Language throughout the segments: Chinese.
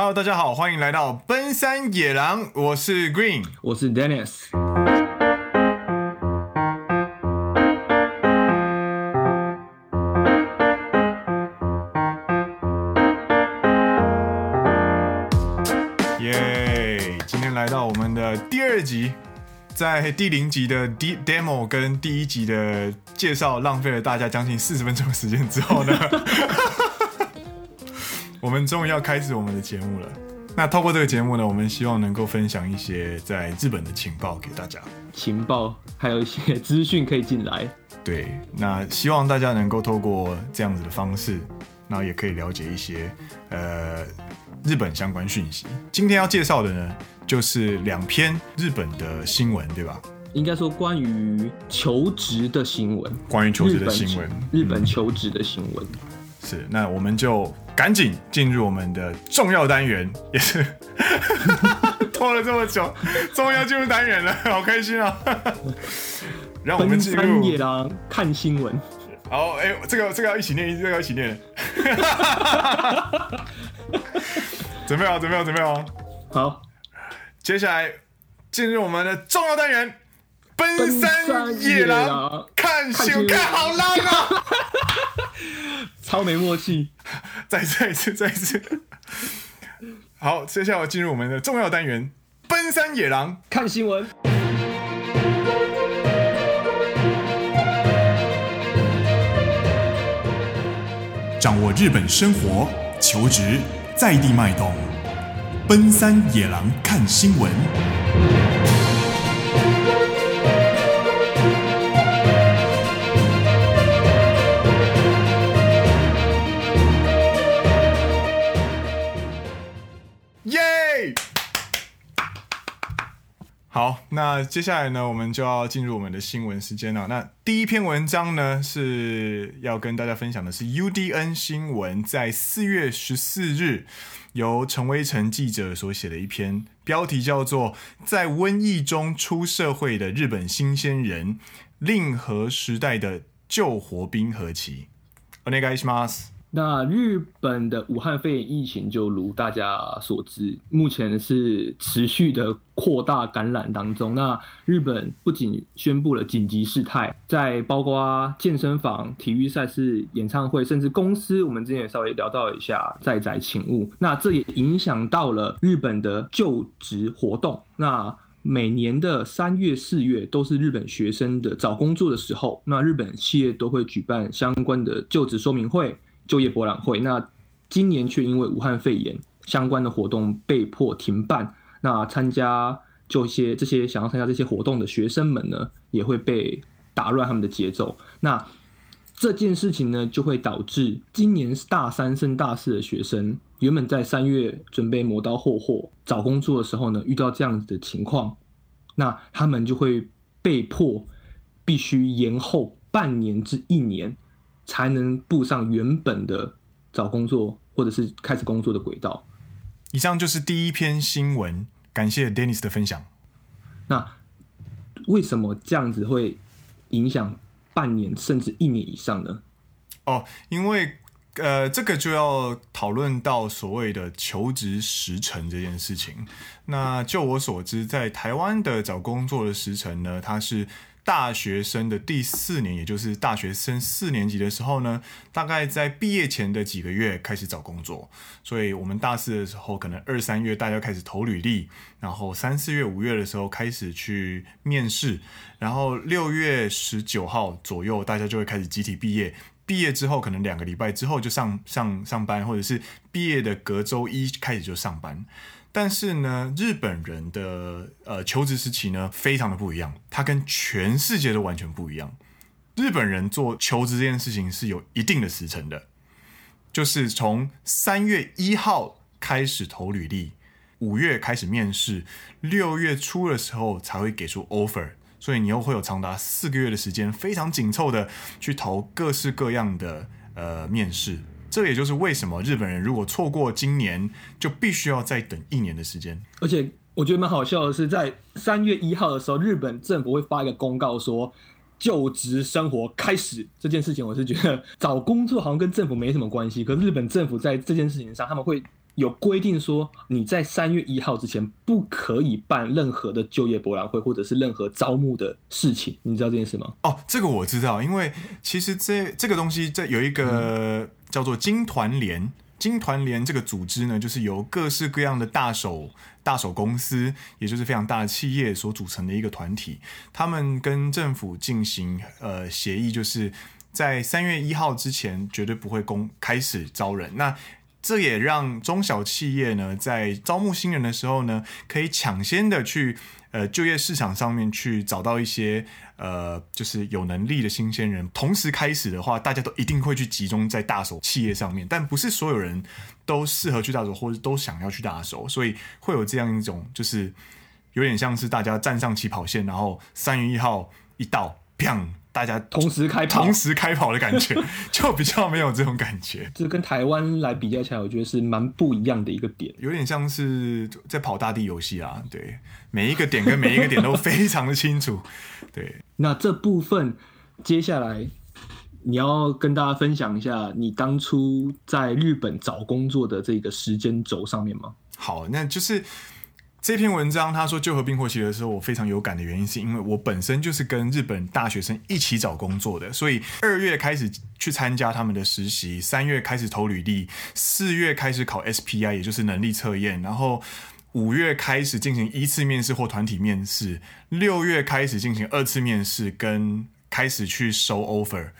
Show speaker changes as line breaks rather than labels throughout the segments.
Hello，大家好，欢迎来到奔山野狼，我是 Green，
我是 Dennis。
耶！今天来到我们的第二集，在第零集的 D demo 跟第一集的介绍浪费了大家将近四十分钟的时间之后呢，我们终于要开始我们的节目了。那透过这个节目呢，我们希望能够分享一些在日本的情报给大家。
情报还有一些资讯可以进来。
对，那希望大家能够透过这样子的方式，然后也可以了解一些呃日本相关讯息。今天要介绍的呢，就是两篇日本的新闻，对吧？
应该说关于求职的新闻。
关于求职的新闻，
日本求职的新闻。嗯
是，那我们就赶紧进入我们的重要单元，也是 拖了这么久，终于要进入单元了，好开心啊！让我们进入
看新闻。
好，哎、欸，这个这个要一起念，这个要一起念。准备好，准备好，准备好。
好，
接下来进入我们的重要单元，奔山野狼看新闻，看好浪啊！
超没默契，
再再一次，再一次。好，接下来进入我们的重要单元——奔山野狼
看新闻，
掌握日本生活、求职在地脉动。奔山野狼看新闻。好，那接下来呢，我们就要进入我们的新闻时间了。那第一篇文章呢，是要跟大家分享的是 UDN 新闻在四月十四日由陈威成记者所写的一篇，标题叫做《在瘟疫中出社会的日本新鲜人：令和时代的救活冰河期》。お愿いします。
那日本的武汉肺炎疫情，就如大家所知，目前是持续的扩大感染当中。那日本不仅宣布了紧急事态，在包括健身房、体育赛事、演唱会，甚至公司，我们之前也稍微聊到一下在宅请勿。那这也影响到了日本的就职活动。那每年的三月、四月都是日本学生的找工作的时候，那日本企业都会举办相关的就职说明会。就业博览会，那今年却因为武汉肺炎相关的活动被迫停办。那参加就些这些想要参加这些活动的学生们呢，也会被打乱他们的节奏。那这件事情呢，就会导致今年大三升大四的学生，原本在三月准备磨刀霍霍找工作的时候呢，遇到这样子的情况，那他们就会被迫必须延后半年至一年。才能步上原本的找工作或者是开始工作的轨道。
以上就是第一篇新闻，感谢 Dennis 的分享。
那为什么这样子会影响半年甚至一年以上呢？
哦，因为呃，这个就要讨论到所谓的求职时程这件事情。那就我所知，在台湾的找工作的时程呢，它是。大学生的第四年，也就是大学生四年级的时候呢，大概在毕业前的几个月开始找工作。所以，我们大四的时候，可能二三月大家开始投履历，然后三四月、五月的时候开始去面试，然后六月十九号左右，大家就会开始集体毕业。毕业之后，可能两个礼拜之后就上上上班，或者是毕业的隔周一开始就上班。但是呢，日本人的呃求职时期呢，非常的不一样，它跟全世界都完全不一样。日本人做求职这件事情是有一定的时程的，就是从三月一号开始投履历，五月开始面试，六月初的时候才会给出 offer，所以你又会有长达四个月的时间，非常紧凑的去投各式各样的呃面试。这也就是为什么日本人如果错过今年，就必须要再等一年的时间。
而且我觉得蛮好笑的是，在三月一号的时候，日本政府会发一个公告说就职生活开始这件事情。我是觉得找工作好像跟政府没什么关系，可是日本政府在这件事情上，他们会有规定说你在三月一号之前不可以办任何的就业博览会或者是任何招募的事情，你知道这件事吗？
哦，这个我知道，因为其实这这个东西这有一个叫做金团联，金团联这个组织呢，就是由各式各样的大手大手公司，也就是非常大的企业所组成的一个团体，他们跟政府进行呃协议，就是在三月一号之前绝对不会公开始招人。那这也让中小企业呢，在招募新人的时候呢，可以抢先的去呃就业市场上面去找到一些呃就是有能力的新鲜人。同时开始的话，大家都一定会去集中在大手企业上面，但不是所有人都适合去大手，或者都想要去大手，所以会有这样一种就是有点像是大家站上起跑线，然后三月一号一到，砰！大家
同时开
跑，同时开跑的感觉，就比较没有这种感觉。
这跟台湾来比较起来，我觉得是蛮不一样的一个点，
有点像是在跑大地游戏啊。对，每一个点跟每一个点都非常的清楚。对，
那这部分接下来你要跟大家分享一下你当初在日本找工作的这个时间轴上面吗？
好，那就是。这篇文章他说就和冰火期的时候，我非常有感的原因，是因为我本身就是跟日本大学生一起找工作的，所以二月开始去参加他们的实习，三月开始投履历，四月开始考 SPI，也就是能力测验，然后五月开始进行一次面试或团体面试，六月开始进行二次面试，跟开始去收 offer。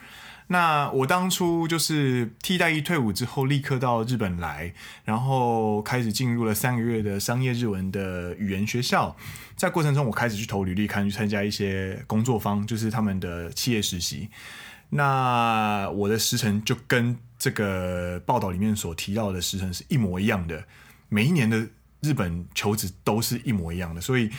那我当初就是替代役退伍之后，立刻到日本来，然后开始进入了三个月的商业日文的语言学校。在过程中，我开始去投履历，看去参加一些工作坊，就是他们的企业实习。那我的时程就跟这个报道里面所提到的时程是一模一样的。每一年的日本求职都是一模一样的，所以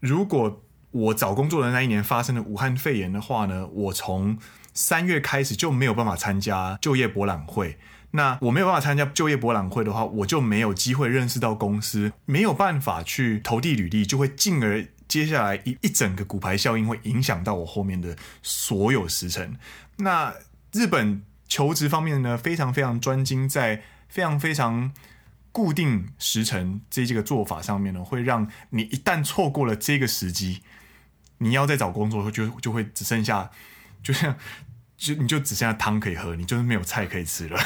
如果我找工作的那一年发生了武汉肺炎的话呢，我从三月开始就没有办法参加就业博览会，那我没有办法参加就业博览会的话，我就没有机会认识到公司，没有办法去投递履历，就会进而接下来一一整个骨牌效应会影响到我后面的所有时程。那日本求职方面呢，非常非常专精在非常非常固定时程这这个做法上面呢，会让你一旦错过了这个时机，你要再找工作就就会只剩下。就像，就你就只剩下汤可以喝，你就是没有菜可以吃了。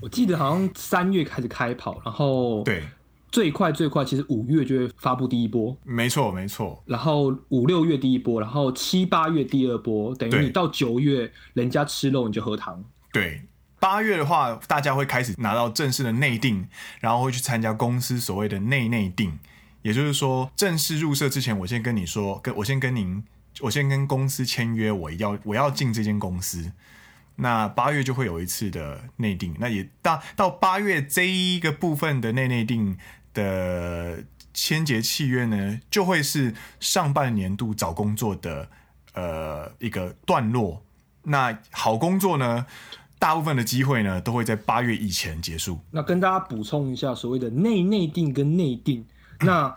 我记得好像三月开始开跑，然后
对，
最快最快其实五月就会发布第一波，
没错没错。
然后五六月第一波，然后七八月第二波，等于你到九月人家吃肉你就喝汤。
对，八月的话，大家会开始拿到正式的内定，然后会去参加公司所谓的内内定，也就是说正式入社之前，我先跟你说，跟我先跟您。我先跟公司签约，我要我要进这间公司。那八月就会有一次的内定，那也到到八月这一个部分的内内定的签结契约呢，就会是上半年度找工作的呃一个段落。那好工作呢，大部分的机会呢都会在八月以前结束。
那跟大家补充一下，所谓的内内定跟内定，那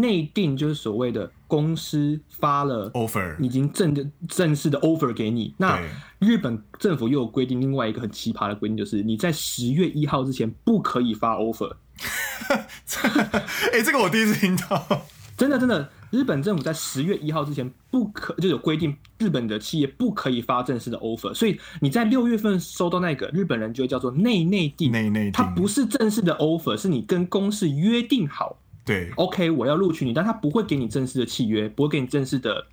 内定就是所谓的。公司发了 offer，已经正正式的 offer 给你。那日本政府又有规定，另外一个很奇葩的规定就是，你在十月一号之前不可以发 offer。
哎、欸，这个我第一次听到。
真的真的，日本政府在十月一号之前不可就有规定，日本的企业不可以发正式的 offer。所以你在六月份收到那个日本人就会叫做内内定，
内内定，
它不是正式的 offer，是你跟公司约定好。
对
，OK，我要录取你，但他不会给你正式的契约，不会给你正式的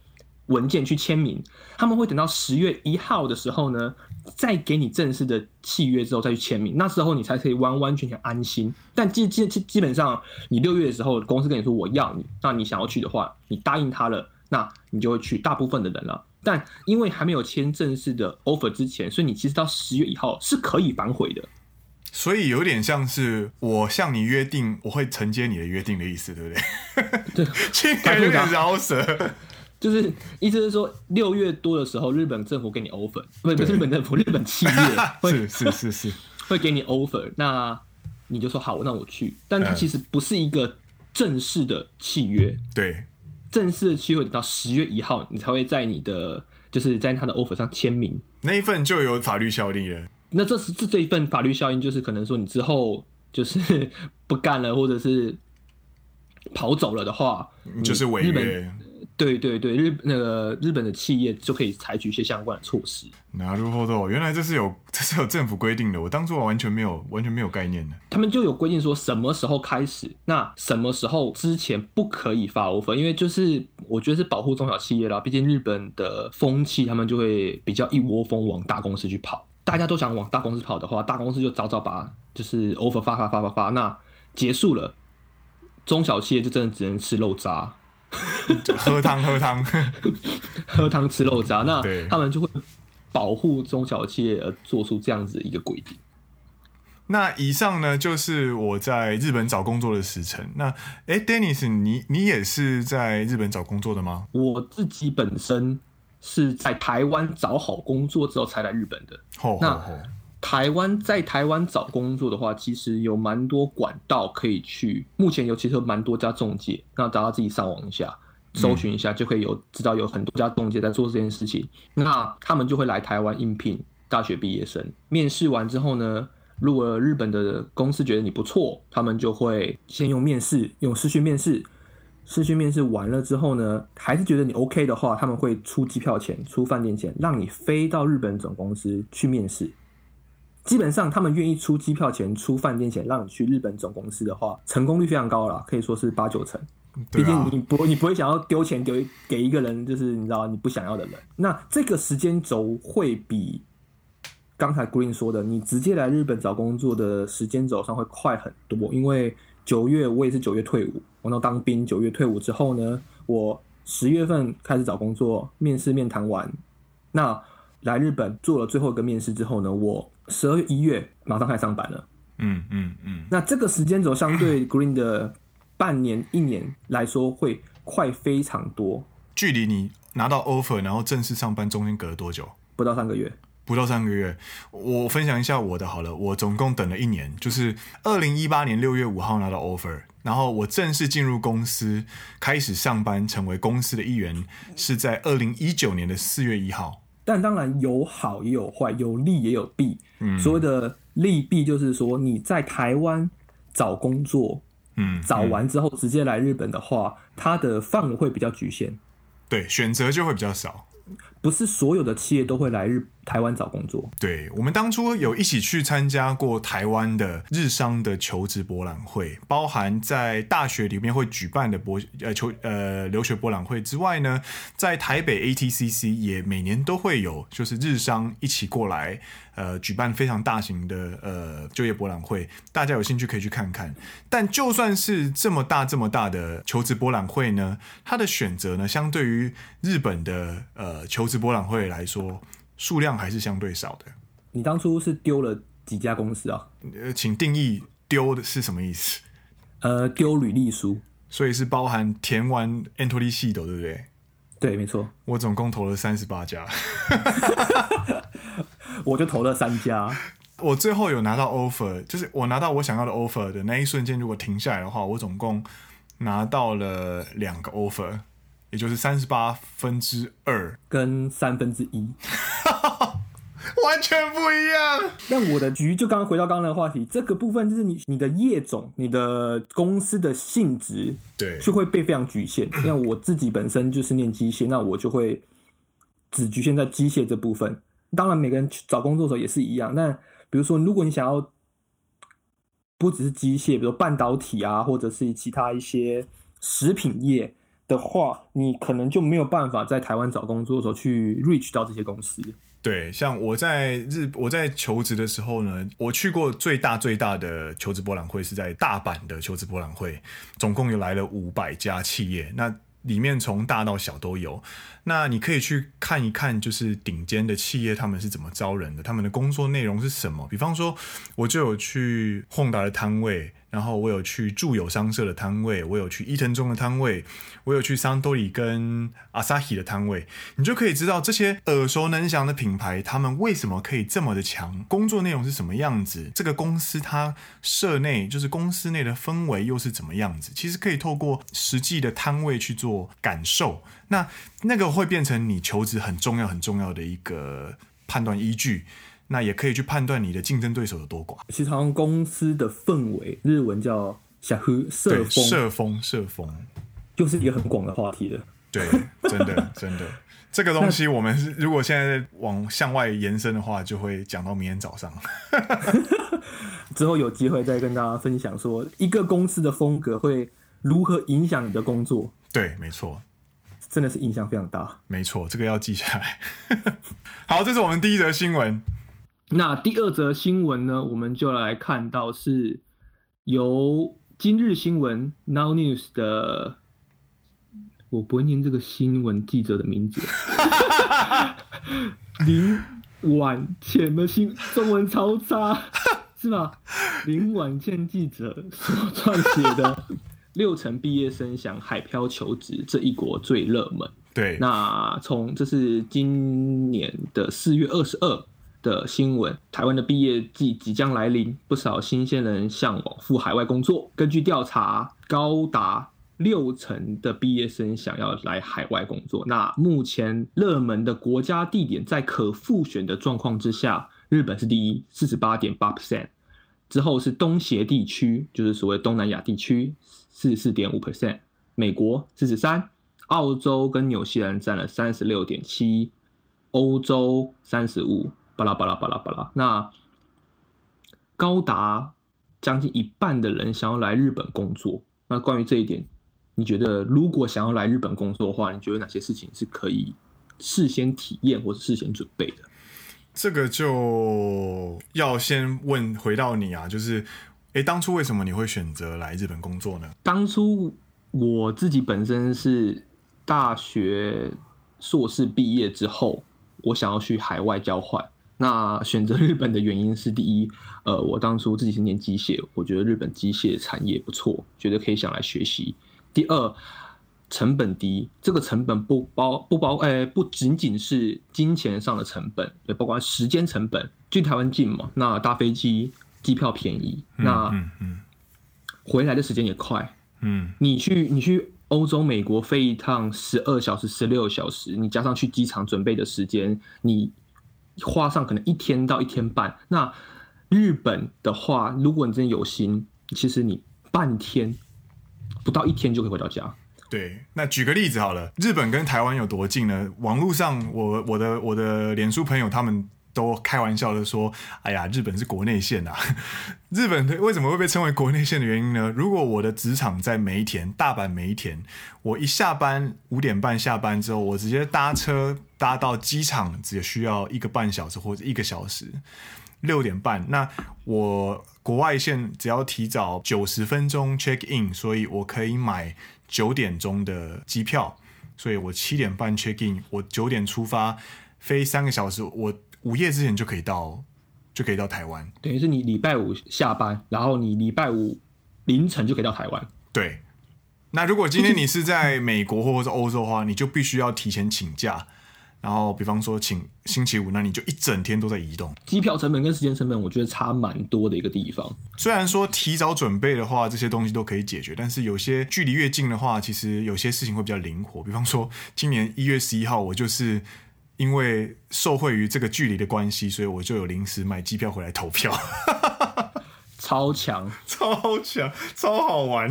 文件去签名，他们会等到十月一号的时候呢，再给你正式的契约之后再去签名，那时候你才可以完完全全安心。但基基基基本上，你六月的时候公司跟你说我要你，那你想要去的话，你答应他了，那你就会去。大部分的人了，但因为还没有签正式的 offer 之前，所以你其实到十月一号是可以反悔的。
所以有点像是我向你约定，我会承接你的约定的意思，对不对？
对，
感觉有点饶舌。
就是意思是说，六月多的时候，日本政府给你 offer，不不是日本政府，日本企业 会
是是是是
会给你 offer，那你就说好，那我去。但它其实不是一个正式的契约，
对，
正式的契约等到十月一号，你才会在你的就是在他的 offer 上签名，
那一份就有法律效力了。
那这是这这一份法律效应，就是可能说你之后 就是不干了，或者是跑走了的话，
就是违约。
对对对，日那个日本的企业就可以采取一些相关的措施。
なるほど，原来这是有这是有政府规定的，我当初完全没有完全没有概念的。
他们就有规定说什么时候开始，那什么时候之前不可以发 offer，因为就是我觉得是保护中小企业啦。毕竟日本的风气，他们就会比较一窝蜂往大公司去跑。 大家都想往大公司跑的话，大公司就早早把就是 offer 发发发发发，那结束了，中小企业就真的只能吃肉渣。
喝汤喝汤，
喝汤吃肉渣。那他们就会保护中小企业而做出这样子一个规定。
那以上呢，就是我在日本找工作的时程。那哎、欸、，Dennis，你你也是在日本找工作的吗？
我自己本身是在台湾找好工作之后才来日本的。那台湾在台湾找工作的话，其实有蛮多管道可以去。目前有其实有蛮多家中介，那大家自己上网一下，搜寻一下，就可以有知道有很多家中介在做这件事情。那他们就会来台湾应聘大学毕业生。面试完之后呢，如果日本的公司觉得你不错，他们就会先用面试，用视讯面试。视讯面试完了之后呢，还是觉得你 OK 的话，他们会出机票钱、出饭店钱，让你飞到日本总公司去面试。基本上，他们愿意出机票钱、出饭店钱，让你去日本总公司的话，成功率非常高了，可以说是八九成。毕竟你不，你不会想要丢钱给给一个人，就是你知道你不想要的人。那这个时间轴会比刚才 Green 说的，你直接来日本找工作的时间轴上会快很多。因为九月我也是九月退伍，我那当兵，九月退伍之后呢，我十月份开始找工作，面试面谈完，那来日本做了最后一个面试之后呢，我。十二月一月马上开始上班了，
嗯嗯嗯。
那这个时间轴相对 Green 的半年一年来说会快非常多。
距离你拿到 offer 然后正式上班中间隔了多久？
不到三个月。
不到三个月。我分享一下我的好了，我总共等了一年，就是二零一八年六月五号拿到 offer，然后我正式进入公司开始上班，成为公司的一员，是在二零一九年的四月一号。
但当然有好也有坏，有利也有弊。嗯，所谓的利弊就是说，你在台湾找工作，嗯，找完之后直接来日本的话，它的范围会比较局限，
对，选择就会比较少。
不是所有的企业都会来日台湾找工作。
对，我们当初有一起去参加过台湾的日商的求职博览会，包含在大学里面会举办的博呃求呃留学博览会之外呢，在台北 ATCC 也每年都会有，就是日商一起过来。呃，举办非常大型的呃就业博览会，大家有兴趣可以去看看。但就算是这么大这么大的求职博览会呢，它的选择呢，相对于日本的呃求职博览会来说，数量还是相对少的。
你当初是丢了几家公司啊？
呃，请定义丢的是什么意思？
呃，丢履历书，
所以是包含填完 Entry Sheet 对不对？
对，没错。
我总共投了三十八家。
我就投了三家，
我最后有拿到 offer，就是我拿到我想要的 offer 的那一瞬间，如果停下来的话，我总共拿到了两个 offer，也就是三十八分之二
跟三分之一，
完全不一样。
但我的局就刚刚回到刚刚的话题，这个部分就是你你的业种、你的公司的性质，
对，
就会被非常局限。因为我自己本身就是念机械，那我就会只局限在机械这部分。当然，每个人去找工作的时候也是一样。那比如说，如果你想要不只是机械，比如半导体啊，或者是其他一些食品业的话，你可能就没有办法在台湾找工作的时候去 reach 到这些公司。
对，像我在日我在求职的时候呢，我去过最大最大的求职博览会是在大阪的求职博览会，总共有来了五百家企业。那里面从大到小都有，那你可以去看一看，就是顶尖的企业他们是怎么招人的，他们的工作内容是什么。比方说，我就有去宏达的摊位。然后我有去住友商社的摊位，我有去伊藤忠的摊位，我有去桑多里跟阿萨希的摊位，你就可以知道这些耳熟能详的品牌，他们为什么可以这么的强，工作内容是什么样子，这个公司它社内就是公司内的氛围又是怎么样子，其实可以透过实际的摊位去做感受，那那个会变成你求职很重要很重要的一个判断依据。那也可以去判断你的竞争对手有多广。
其实，好像公司的氛围，日文叫“社风”，社
风，社风，
就是一个很广的话题了。
对，真的，真的，这个东西我们是如果现在往向外延伸的话，就会讲到明天早上。
之后有机会再跟大家分享，说一个公司的风格会如何影响你的工作。
对，没错，
真的是印象非常大。
没错，这个要记下来。好，这是我们第一则新闻。
那第二则新闻呢，我们就来看到是由今日新闻 Now News 的，我不会念这个新闻记者的名字，林婉倩的新中文超差，是吧？林婉倩记者所撰写的六成毕业生想海漂求职，这一国最热门。
对，
那从这是今年的四月二十二。的新闻，台湾的毕业季即将来临，不少新鲜人向往赴海外工作。根据调查，高达六成的毕业生想要来海外工作。那目前热门的国家地点在可复选的状况之下，日本是第一，四十八点八 percent，之后是东协地区，就是所谓东南亚地区，四十四点五 percent，美国四十三，澳洲跟纽西兰占了三十六点七，欧洲三十五。巴拉巴拉巴拉巴拉，那高达将近一半的人想要来日本工作。那关于这一点，你觉得如果想要来日本工作的话，你觉得哪些事情是可以事先体验或者事先准备的？
这个就要先问回到你啊，就是，诶，当初为什么你会选择来日本工作呢？
当初我自己本身是大学硕士毕业之后，我想要去海外交换。那选择日本的原因是：第一，呃，我当初自己是念机械，我觉得日本机械产业不错，觉得可以想来学习。第二，成本低，这个成本不包不包，哎、欸，不仅仅是金钱上的成本，也包括时间成本。距台湾近嘛，那搭飞机机票便宜，那回来的时间也快。嗯，你去你去欧洲、美国飞一趟十二小时、十六小时，你加上去机场准备的时间，你。花上可能一天到一天半。那日本的话，如果你真的有心，其实你半天不到一天就可以回到家。
对，那举个例子好了，日本跟台湾有多近呢？网络上我，我我的我的脸书朋友他们都开玩笑的说：“哎呀，日本是国内线啊！” 日本为什么会被称为国内线的原因呢？如果我的职场在梅田，大阪梅田，我一下班五点半下班之后，我直接搭车。搭到机场只需要一个半小时或者一个小时，六点半。那我国外线只要提早九十分钟 check in，所以我可以买九点钟的机票，所以我七点半 check in，我九点出发，飞三个小时，我午夜之前就可以到，就可以到台湾。
等于是你礼拜五下班，然后你礼拜五凌晨就可以到台湾。
对。那如果今天你是在美国或者欧洲的话，你就必须要提前请假。然后，比方说请星期五，那你就一整天都在移动。
机票成本跟时间成本，我觉得差蛮多的一个地方。
虽然说提早准备的话，这些东西都可以解决，但是有些距离越近的话，其实有些事情会比较灵活。比方说，今年一月十一号，我就是因为受惠于这个距离的关系，所以我就有临时买机票回来投票。
超强，
超强，超好玩！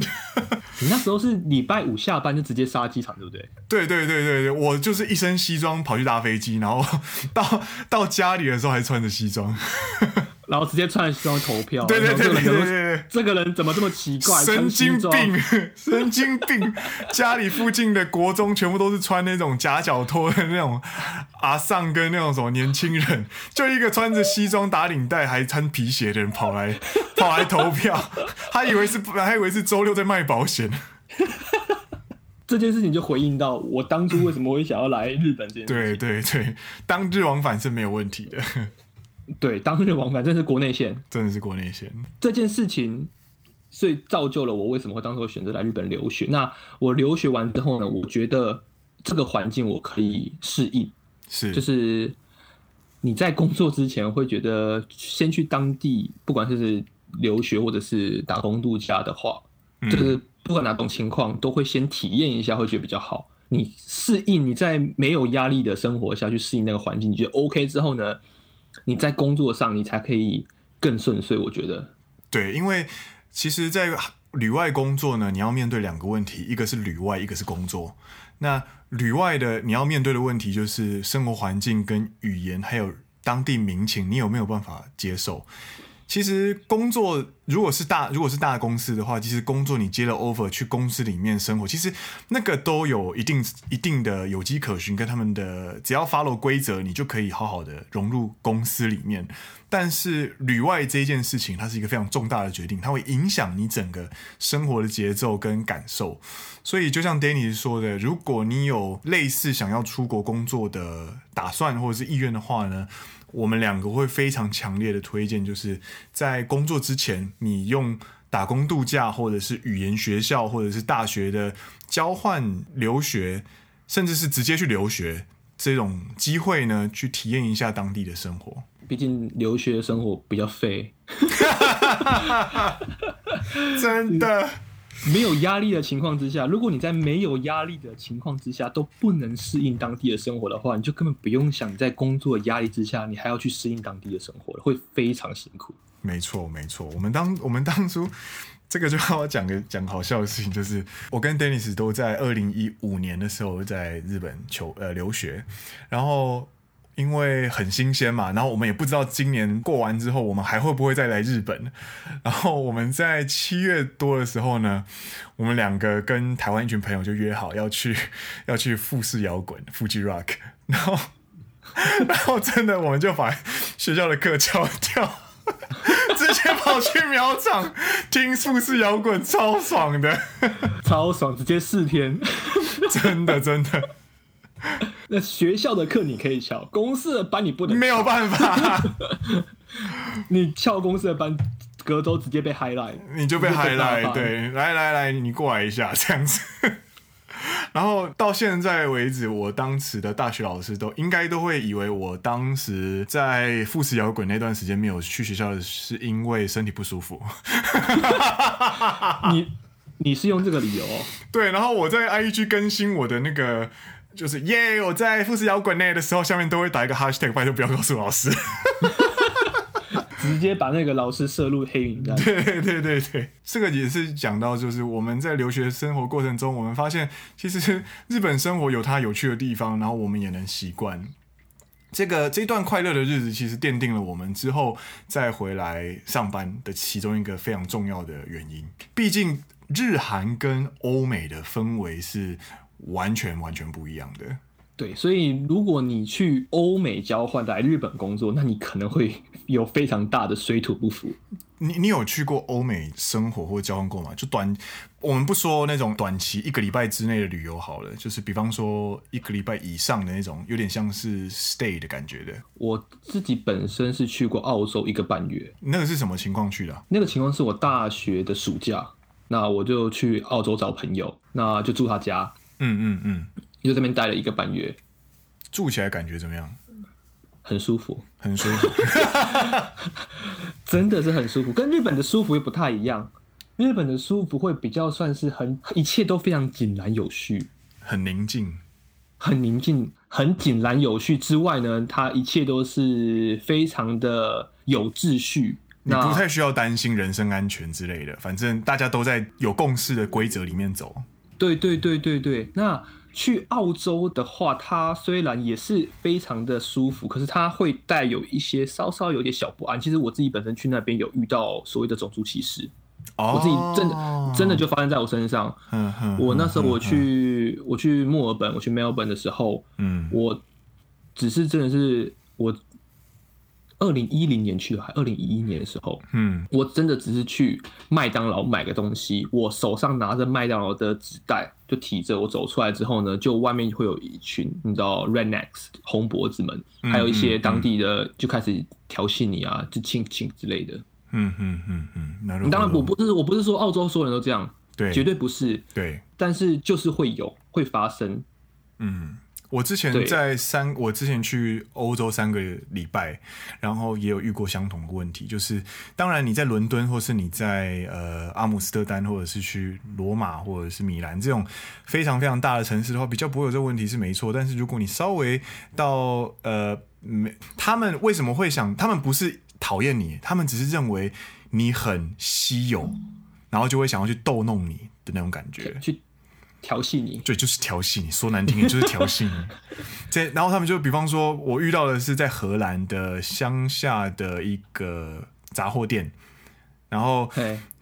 你那时候是礼拜五下班就直接杀机场，对不对？
对对对对对，我就是一身西装跑去搭飞机，然后 到到家里的时候还穿着西装。
然后直接穿西装投票，
对对对对
这个人怎么这么奇怪？
神经病，神经病！家里附近的国中全部都是穿那种夹脚拖的那种阿桑跟那种什么年轻人，就一个穿着西装打领带还穿皮鞋的人跑来跑来投票，他以为是还以为是周六在卖保险。
这件事情就回应到我当初为什么会想要来日本这件事情。
对对对，当日往返是没有问题的。
对，当日往返真是国内线，
真的是国内线。
这件事情，所以造就了我为什么会当时会选择来日本留学。那我留学完之后呢，我觉得这个环境我可以适应，
是
就是你在工作之前会觉得先去当地，不管是留学或者是打工度假的话，嗯、就是不管哪种情况，都会先体验一下，会觉得比较好。你适应你在没有压力的生活下去适应那个环境，你觉得 OK 之后呢？你在工作上你才可以更顺遂。我觉得，
对，因为其实，在旅外工作呢，你要面对两个问题，一个是旅外，一个是工作。那旅外的你要面对的问题就是生活环境跟语言，还有当地民情，你有没有办法接受？其实工作如果是大如果是大公司的话，其实工作你接了 offer 去公司里面生活，其实那个都有一定一定的有迹可循，跟他们的只要 follow 规则，你就可以好好的融入公司里面。但是旅外这一件事情，它是一个非常重大的决定，它会影响你整个生活的节奏跟感受。所以就像 Danny 说的，如果你有类似想要出国工作的打算或者是意愿的话呢，我们两个会非常强烈的推荐，就是在工作之前，你用打工度假，或者是语言学校，或者是大学的交换留学，甚至是直接去留学这种机会呢，去体验一下当地的生活。
毕竟留学生活比较废，
真的。
没有压力的情况之下，如果你在没有压力的情况之下都不能适应当地的生活的话，你就根本不用想在工作压力之下，你还要去适应当地的生活了，会非常辛苦。
没错，没错。我们当 我们当初这个就让我讲个讲好笑的事情，就是我跟 Dennis 都在二零一五年的时候在日本求呃留学，然后。因为很新鲜嘛，然后我们也不知道今年过完之后我们还会不会再来日本。然后我们在七月多的时候呢，我们两个跟台湾一群朋友就约好要去 要去富士摇滚 Fuji Rock，然后然后真的我们就把学校的课翘掉，直接跑去苗场听富士摇滚，超爽的，
超爽，直接四天，
真的真的。
那学校的课你可以翘，公司的班你不能，
没有办法。
你翘公司的班，隔周直接被 highlight，
你就被 highlight。对，来来来，你过来一下这样子。然后到现在为止，我当时的大学老师都应该都会以为我当时在富士摇滚那段时间没有去学校，是因为身体不舒服。
你你是用这个理由哦？
对，然后我在 IG 更新我的那个。就是耶！我在富士摇滚内的时候，下面都会打一个 hashtag，拜托不要告诉老师，
直接把那个老师摄入黑名单。
对对对对，这个也是讲到，就是我们在留学生活过程中，我们发现其实日本生活有它有趣的地方，然后我们也能习惯这个这段快乐的日子，其实奠定了我们之后再回来上班的其中一个非常重要的原因。毕竟日韩跟欧美的氛围是。完全完全不一样的，
对，所以如果你去欧美交换来日本工作，那你可能会有非常大的水土不服。
你你有去过欧美生活或交换过吗？就短，我们不说那种短期一个礼拜之内的旅游好了，就是比方说一个礼拜以上的那种，有点像是 stay 的感觉的。
我自己本身是去过澳洲一个半月，
那个是什么情况去的啊？
那个情况是我大学的暑假，那我就去澳洲找朋友，那就住他家。嗯
嗯嗯，
就这边待了一个半月，
住起来感觉怎么样？
很舒服，
很舒服，
真的是很舒服。跟日本的舒服又不太一样，日本的舒服会比较算是很，一切都非常井然有序，
很宁静，
很宁静，很井然有序之外呢，它一切都是非常的有秩序，
你不太需要担心人身安全之类的，反正大家都在有共识的规则里面走。
对对对对对，那去澳洲的话，它虽然也是非常的舒服，可是它会带有一些稍稍有点小不安。其实我自己本身去那边有遇到所谓的种族歧视，哦、我自己真的真的就发生在我身上。
嗯嗯、
我那时候我去、嗯、我去墨尔本，我去 Melbourne 的时候，
嗯，
我只是真的是我。二零一零年去的，还二零一一年的时候，
嗯，
我真的只是去麦当劳买个东西，我手上拿着麦当劳的纸袋，就提着，我走出来之后呢，就外面会有一群你知道 rednecks 红脖子们，还有一些当地的就开始调戏你啊，就亲亲之类的。
嗯嗯嗯嗯，
当然我不是我不是说澳洲所有人都这样，
对，
绝对不是，
对，
但是就是会有会发生，
嗯。我之前在三，我之前去欧洲三个礼拜，然后也有遇过相同的问题，就是当然你在伦敦，或是你在呃阿姆斯特丹，或者是去罗马或者是米兰这种非常非常大的城市的话，比较不会有这个问题是没错。但是如果你稍微到呃没，他们为什么会想？他们不是讨厌你，他们只是认为你很稀有，然后就会想要去逗弄你的那种感觉，
去调戏你。对，
就是调戏你，说难听点就是调戏你。这，然后他们就比方说，我遇到的是在荷兰的乡下的一个杂货店，然后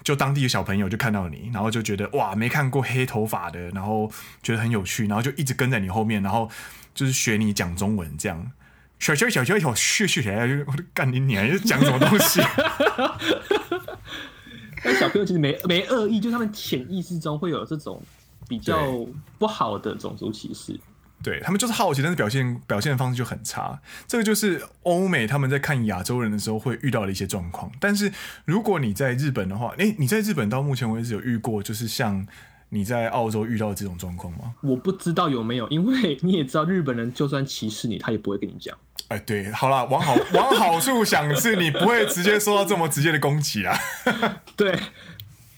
就当地的小朋友就看到你，然后就觉得哇，没看过黑头发的，然后觉得很有趣，然后就一直跟在你后面，然后就是学你讲中文这样。小小小小小嘘嘘起来就干你娘，又讲什么东西？
但小朋友其实没没恶意，就他们潜意识中会有这种比较不好的种族歧视。
对，他们就是好奇，但是表现表现的方式就很差。这个就是欧美他们在看亚洲人的时候会遇到的一些状况。但是如果你在日本的话，诶，你在日本到目前为止有遇过，就是像你在澳洲遇到这种状况吗？
我不知道有没有，因为你也知道，日本人就算歧视你，他也不会跟你讲。
哎，对，好啦，往好往好处想，是你不会直接受到这么直接的攻击啊。
对。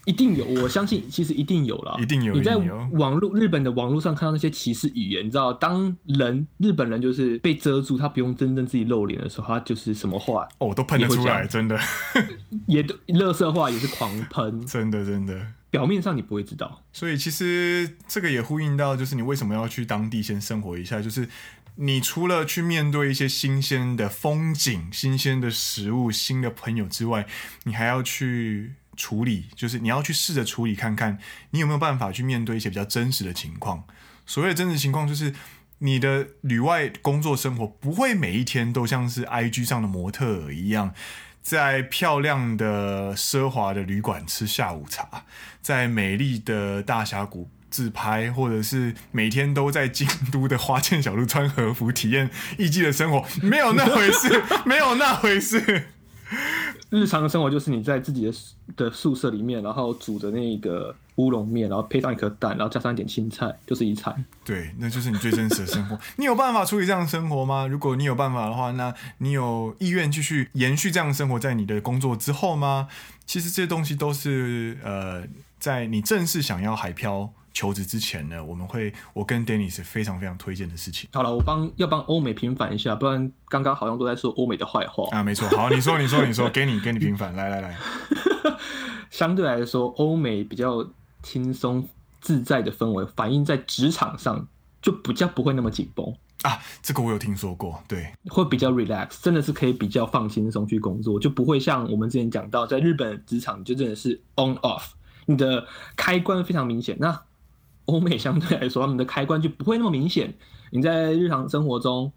一定有，我相信其实一定有了，
一定有。
你在网络日本的网络上看到那些歧视语言，你知道，当人日本人就是被遮住，他不用真正自己露脸的时候，他就是什么话
哦都喷得出来，真的。
也乐色话也是狂喷，
真的真的。
表面上你不会知道，
所以其实这个也呼应到，就是你为什么要去当地先生活一下，就是你除了去面对一些新鲜的风景、新鲜的食物、新的朋友之外，你还要去。处理就是你要去试着处理看看，你有没有办法去面对一些比较真实的情况。所谓真实情况，就是你的旅外工作生活不会每一天都像是 IG 上的模特一样，在漂亮的奢华的旅馆吃下午茶，在美丽的大峡谷自拍，或者是每天都在京都的花见小路穿和服体验艺伎的生活，没有那回事，没有那回事。
日常的生活就是你在自己的的宿舍里面，然后煮的那个乌龙面，然后配上一颗蛋，然后加上一点青菜，就是一餐。
对，那就是你最真实的生活。你有办法处理这样的生活吗？如果你有办法的话，那你有意愿继续延续这样的生活在你的工作之后吗？其实这些东西都是呃，在你正式想要海漂。求职之前呢，我们会我跟 Danny 是非常非常推荐的事情。
好了，我帮要帮欧美平反一下，不然刚刚好像都在说欧美的坏话
啊。没错，好，你说你说你说，给你给你平反，来来来。
相对来说，欧美比较轻松自在的氛围，反映在职场上就比较不会那么紧绷
啊。这个我有听说过，对，
会比较 relax，真的是可以比较放轻松去工作，就不会像我们之前讲到，在日本职场就真的是 on off，你的开关非常明显。那欧美相对来说，他们的开关就不会那么明显。你在日常生活中，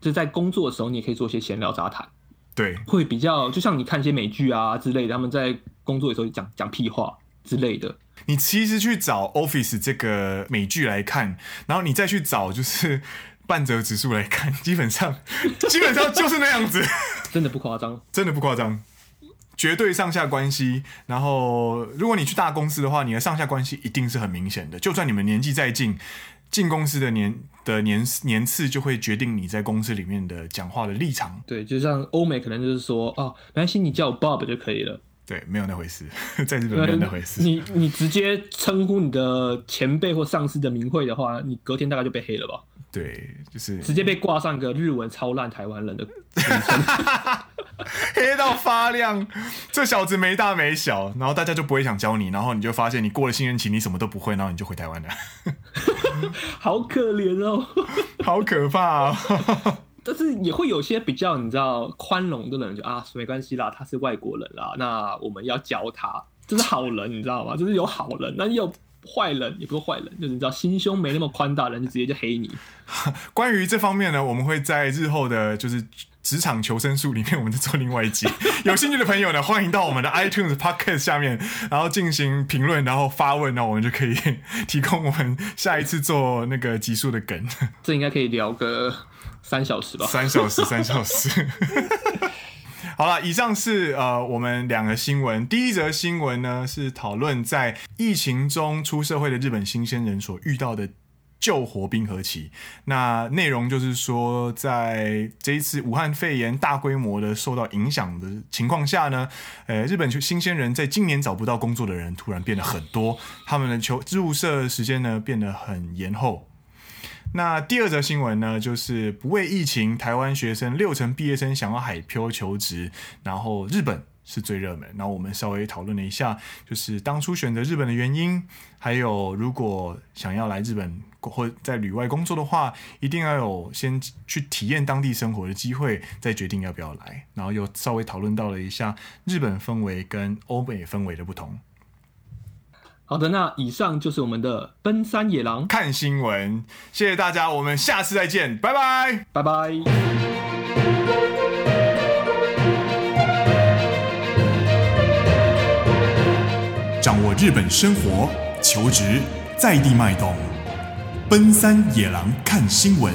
就在工作的时候，你也可以做一些闲聊杂谈，
对，
会比较就像你看一些美剧啊之类的，他们在工作的时候讲讲屁话之类的。
你其实去找 Office 这个美剧来看，然后你再去找就是 半折指数来看，基本上基本上就是那样子，
真的不夸张，
真的不夸张。绝对上下关系，然后如果你去大公司的话，你的上下关系一定是很明显的。就算你们年纪再近，进公司的年的年年次就会决定你在公司里面的讲话的立场。
对，就像欧美可能就是说，哦，没关系，你叫我 Bob 就可以了。
对，没有那回事，在日本没有那回事。
你你直接称呼你的前辈或上司的名讳的话，你隔天大概就被黑了吧？
对，就是
直接被挂上一个日文超烂台湾人的
黑到发亮。这小子没大没小，然后大家就不会想教你，然后你就发现你过了新人期，你什么都不会，然后你就回台湾了。
好可怜哦，
好可怕哦。
但是也会有些比较你知道宽容的人，就啊没关系啦，他是外国人啦，那我们要教他，这是好人，你知道吗？就是有好人，那有坏人，也不是坏人，就是你知道心胸没那么宽大的人，就直接就黑你。
关于这方面呢，我们会在日后的就是职场求生术里面，我们再做另外一集。有兴趣的朋友呢，欢迎到我们的 iTunes Podcast 下面，然后进行评论，然后发问，那我们就可以提供我们下一次做那个集数的梗。
这应该可以聊个。三小时吧，
三小时，三小时。好了，以上是呃我们两个新闻。第一则新闻呢是讨论在疫情中出社会的日本新鲜人所遇到的救活冰河期。那内容就是说，在这一次武汉肺炎大规模的受到影响的情况下呢，呃，日本新鲜人在今年找不到工作的人突然变得很多，他们的求入社时间呢变得很延后。那第二则新闻呢，就是不畏疫情，台湾学生六成毕业生想要海漂求职，然后日本是最热门。然后我们稍微讨论了一下，就是当初选择日本的原因，还有如果想要来日本或在旅外工作的话，一定要有先去体验当地生活的机会，再决定要不要来。然后又稍微讨论到了一下日本氛围跟欧美氛围的不同。
好的，那以上就是我们的奔山野狼。
看新闻，谢谢大家，我们下次再见，拜拜，
拜拜。
掌握日本生活、求职在地脉动，奔三野狼看新闻。